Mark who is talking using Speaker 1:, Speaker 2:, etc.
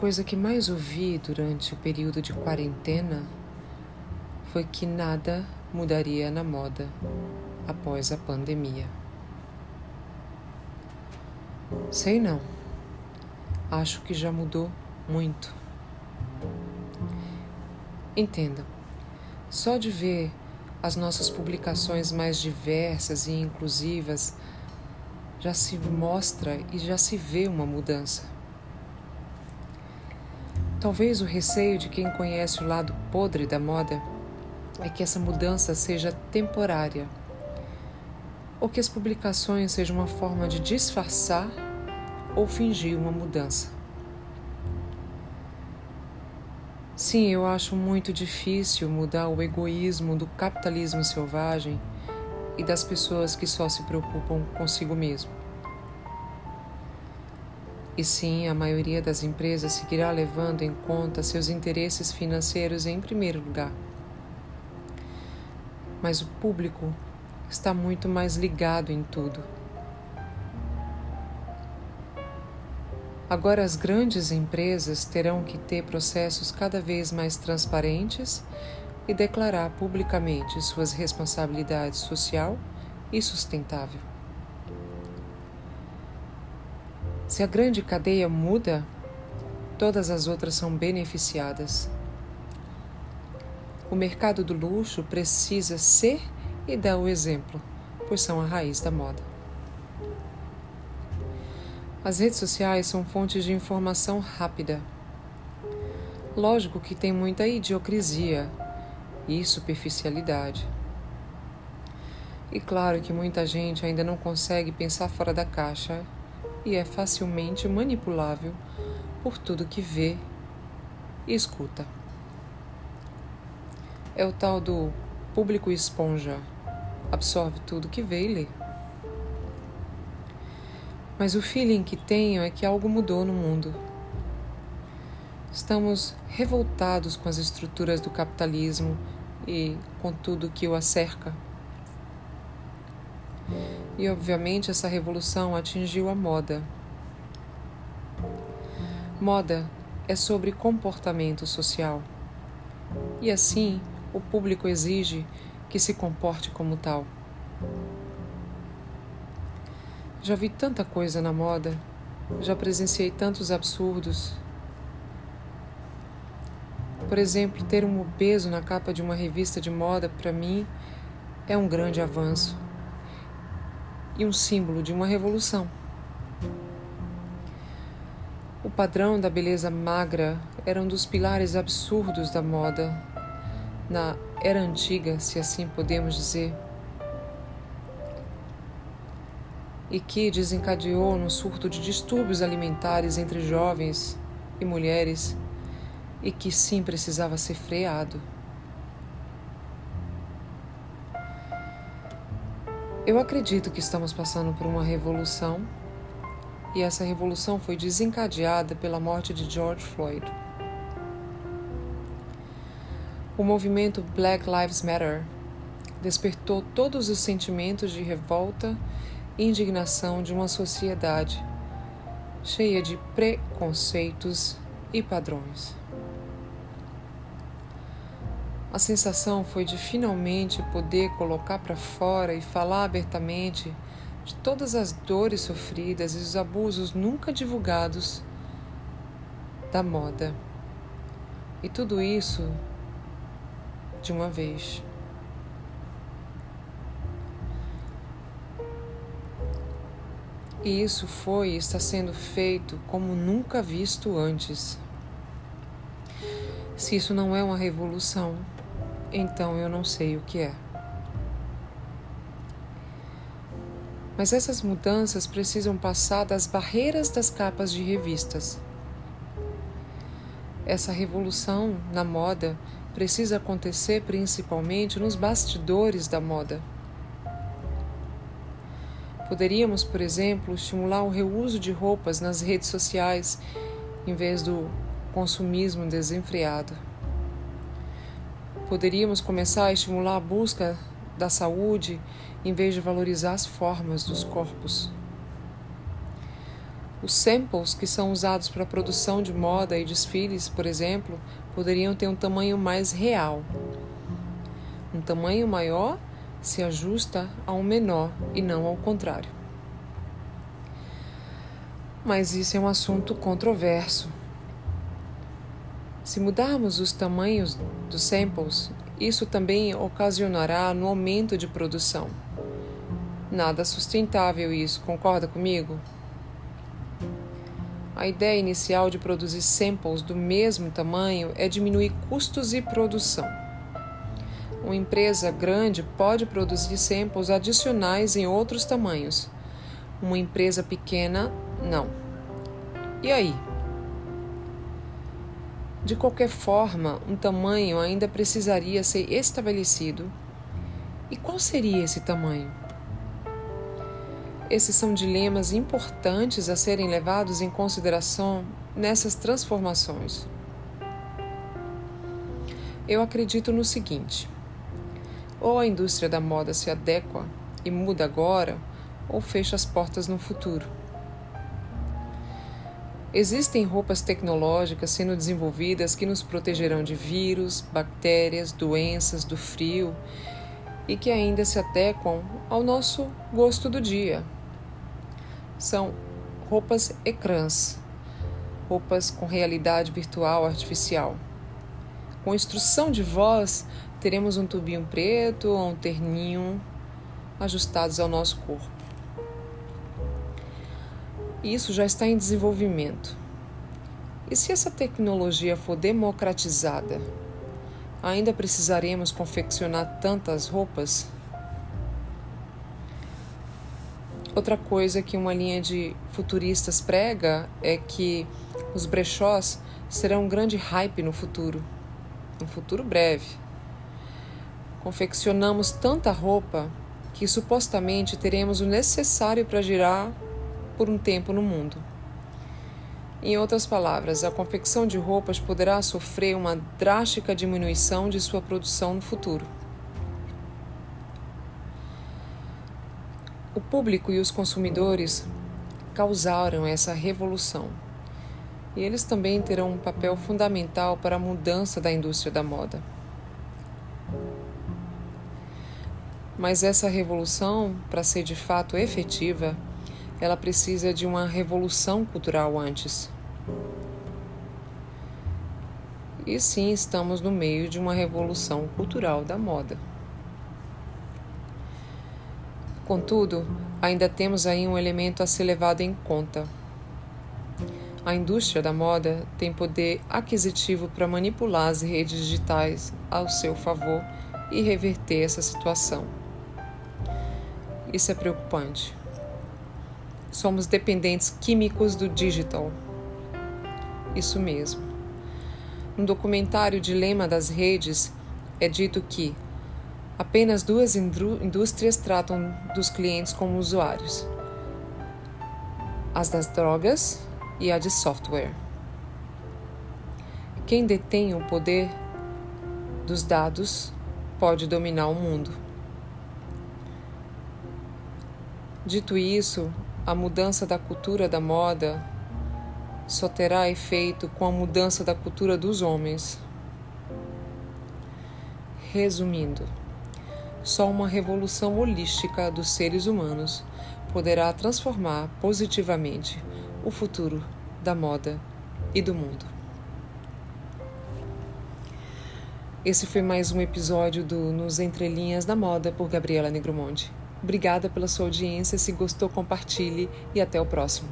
Speaker 1: coisa que mais ouvi durante o período de quarentena foi que nada mudaria na moda após a pandemia. Sei não. Acho que já mudou muito. Entenda, só de ver as nossas publicações mais diversas e inclusivas já se mostra e já se vê uma mudança. Talvez o receio de quem conhece o lado podre da moda é que essa mudança seja temporária ou que as publicações sejam uma forma de disfarçar ou fingir uma mudança. Sim, eu acho muito difícil mudar o egoísmo do capitalismo selvagem e das pessoas que só se preocupam consigo mesmo. E sim, a maioria das empresas seguirá levando em conta seus interesses financeiros em primeiro lugar. Mas o público está muito mais ligado em tudo. Agora, as grandes empresas terão que ter processos cada vez mais transparentes e declarar publicamente suas responsabilidades social e sustentável. Se a grande cadeia muda, todas as outras são beneficiadas. O mercado do luxo precisa ser e dar o exemplo, pois são a raiz da moda. As redes sociais são fontes de informação rápida. Lógico que tem muita idiocrisia e superficialidade. E claro que muita gente ainda não consegue pensar fora da caixa e é facilmente manipulável por tudo que vê e escuta. É o tal do público esponja, absorve tudo que vê e lê. Mas o feeling que tenho é que algo mudou no mundo. Estamos revoltados com as estruturas do capitalismo e com tudo que o acerca. E obviamente essa revolução atingiu a moda. Moda é sobre comportamento social. E assim, o público exige que se comporte como tal. Já vi tanta coisa na moda, já presenciei tantos absurdos. Por exemplo, ter um obeso na capa de uma revista de moda, para mim, é um grande avanço e um símbolo de uma revolução. O padrão da beleza magra era um dos pilares absurdos da moda na era antiga, se assim podemos dizer, e que desencadeou no surto de distúrbios alimentares entre jovens e mulheres e que sim precisava ser freado. Eu acredito que estamos passando por uma revolução e essa revolução foi desencadeada pela morte de George Floyd. O movimento Black Lives Matter despertou todos os sentimentos de revolta e indignação de uma sociedade cheia de preconceitos e padrões. A sensação foi de finalmente poder colocar para fora e falar abertamente de todas as dores sofridas e os abusos nunca divulgados da moda. E tudo isso de uma vez. E isso foi e está sendo feito como nunca visto antes. Se isso não é uma revolução, então eu não sei o que é. Mas essas mudanças precisam passar das barreiras das capas de revistas. Essa revolução na moda precisa acontecer principalmente nos bastidores da moda. Poderíamos, por exemplo, estimular o reuso de roupas nas redes sociais em vez do consumismo desenfreado. Poderíamos começar a estimular a busca da saúde em vez de valorizar as formas dos corpos. Os samples que são usados para a produção de moda e desfiles, por exemplo, poderiam ter um tamanho mais real. Um tamanho maior se ajusta a um menor e não ao contrário. Mas isso é um assunto controverso. Se mudarmos os tamanhos dos samples, isso também ocasionará no aumento de produção. Nada sustentável isso, concorda comigo? A ideia inicial de produzir samples do mesmo tamanho é diminuir custos e produção. Uma empresa grande pode produzir samples adicionais em outros tamanhos. Uma empresa pequena, não. E aí? De qualquer forma, um tamanho ainda precisaria ser estabelecido. E qual seria esse tamanho? Esses são dilemas importantes a serem levados em consideração nessas transformações. Eu acredito no seguinte: ou a indústria da moda se adequa e muda agora, ou fecha as portas no futuro. Existem roupas tecnológicas sendo desenvolvidas que nos protegerão de vírus, bactérias, doenças, do frio e que ainda se adequam ao nosso gosto do dia, são roupas ecrãs, roupas com realidade virtual artificial. Com instrução de voz, teremos um tubinho preto ou um terninho ajustados ao nosso corpo. Isso já está em desenvolvimento. E se essa tecnologia for democratizada, ainda precisaremos confeccionar tantas roupas? Outra coisa que uma linha de futuristas prega é que os brechós serão um grande hype no futuro, um futuro breve. Confeccionamos tanta roupa que supostamente teremos o necessário para girar por um tempo no mundo. Em outras palavras, a confecção de roupas poderá sofrer uma drástica diminuição de sua produção no futuro. O público e os consumidores causaram essa revolução. E eles também terão um papel fundamental para a mudança da indústria da moda. Mas essa revolução, para ser de fato efetiva, ela precisa de uma revolução cultural antes. E sim, estamos no meio de uma revolução cultural da moda. Contudo, ainda temos aí um elemento a ser levado em conta. A indústria da moda tem poder aquisitivo para manipular as redes digitais ao seu favor e reverter essa situação. Isso é preocupante. Somos dependentes químicos do digital. Isso mesmo. No documentário Dilema das Redes, é dito que Apenas duas indústrias tratam dos clientes como usuários: as das drogas e a de software. Quem detém o poder dos dados pode dominar o mundo. Dito isso, a mudança da cultura da moda só terá efeito com a mudança da cultura dos homens. Resumindo, só uma revolução holística dos seres humanos poderá transformar positivamente o futuro da moda e do mundo. Esse foi mais um episódio do Nos Entrelinhas da Moda por Gabriela Negromonte. Obrigada pela sua audiência. Se gostou, compartilhe e até o próximo.